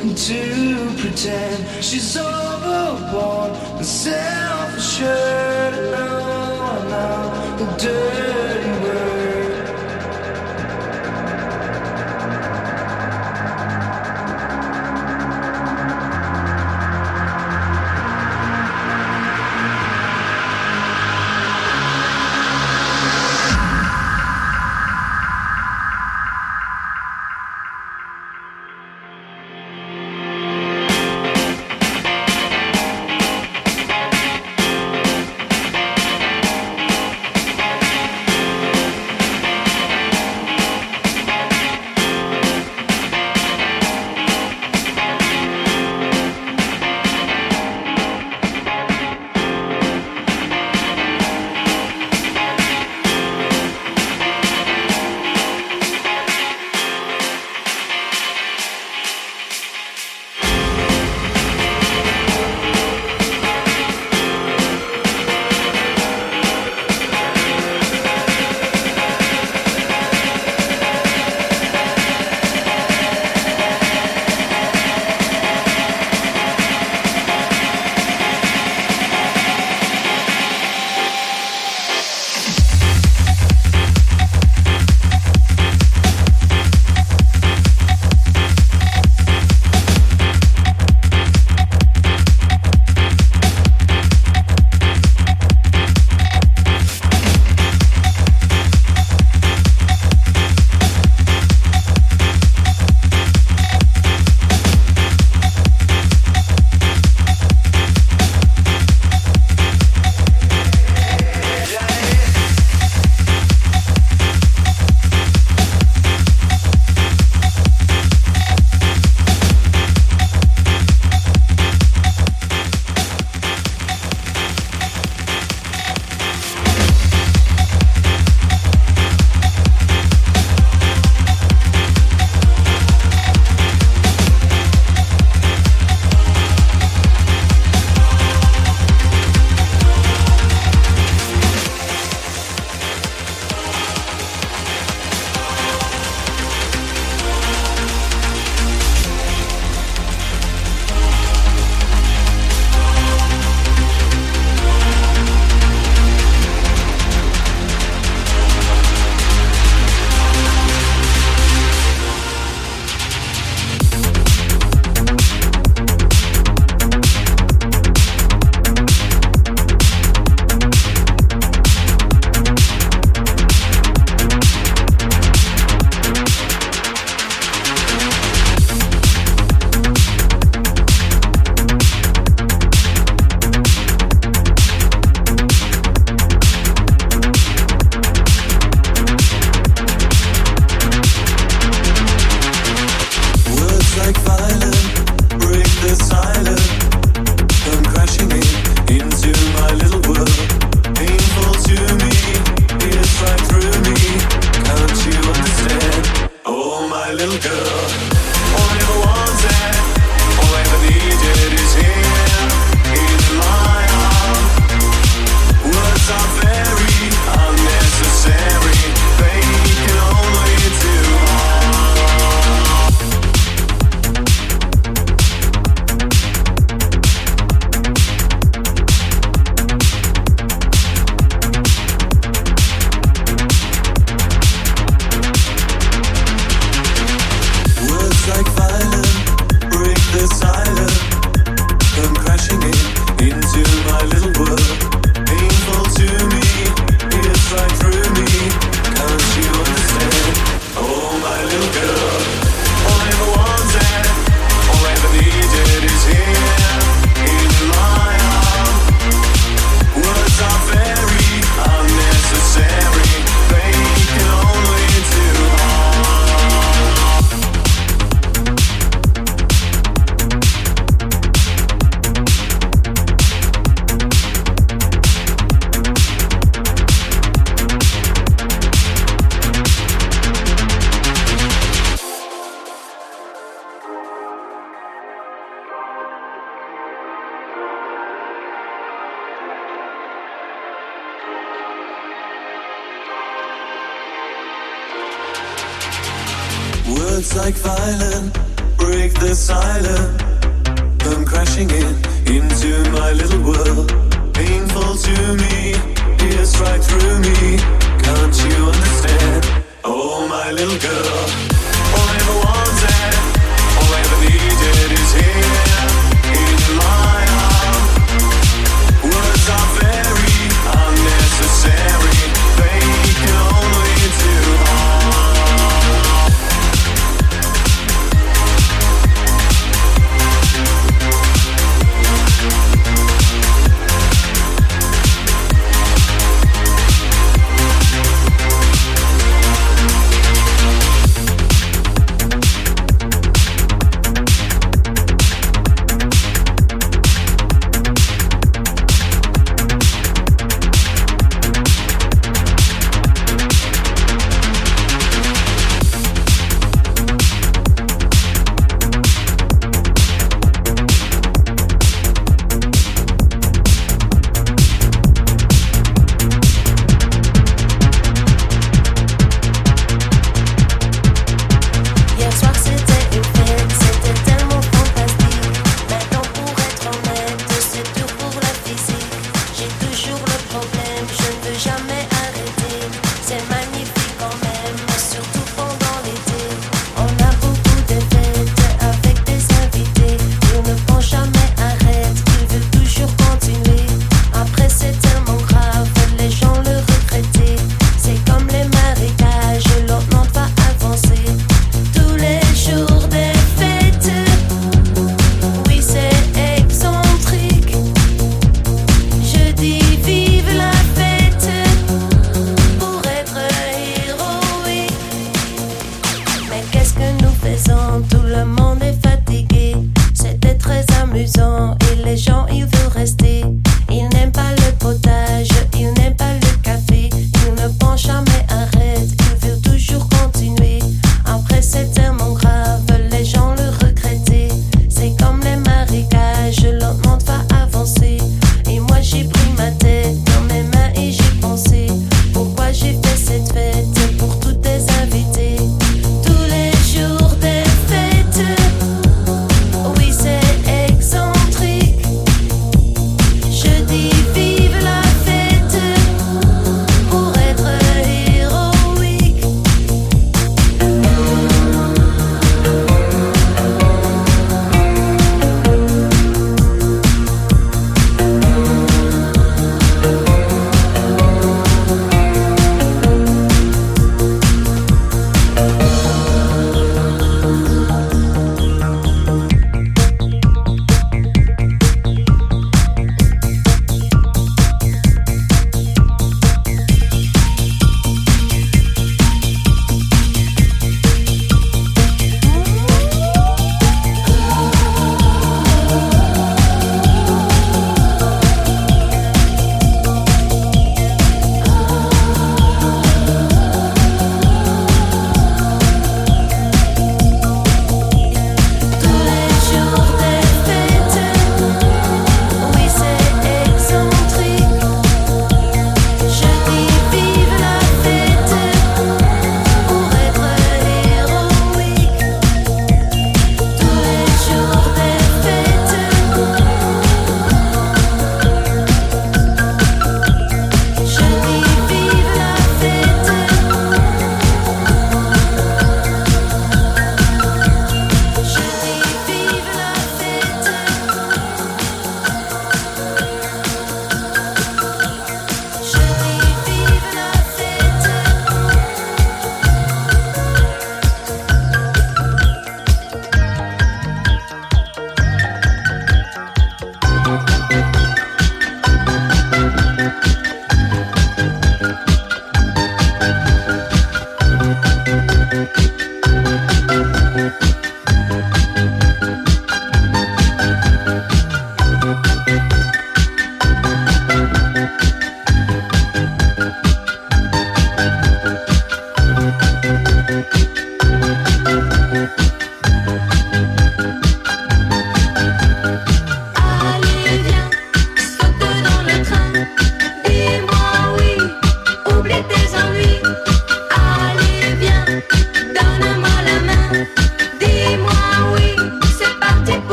and to pretend she's overboard and self-assured. Oh, no, the dirty.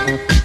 Shining bright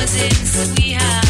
opposites we have.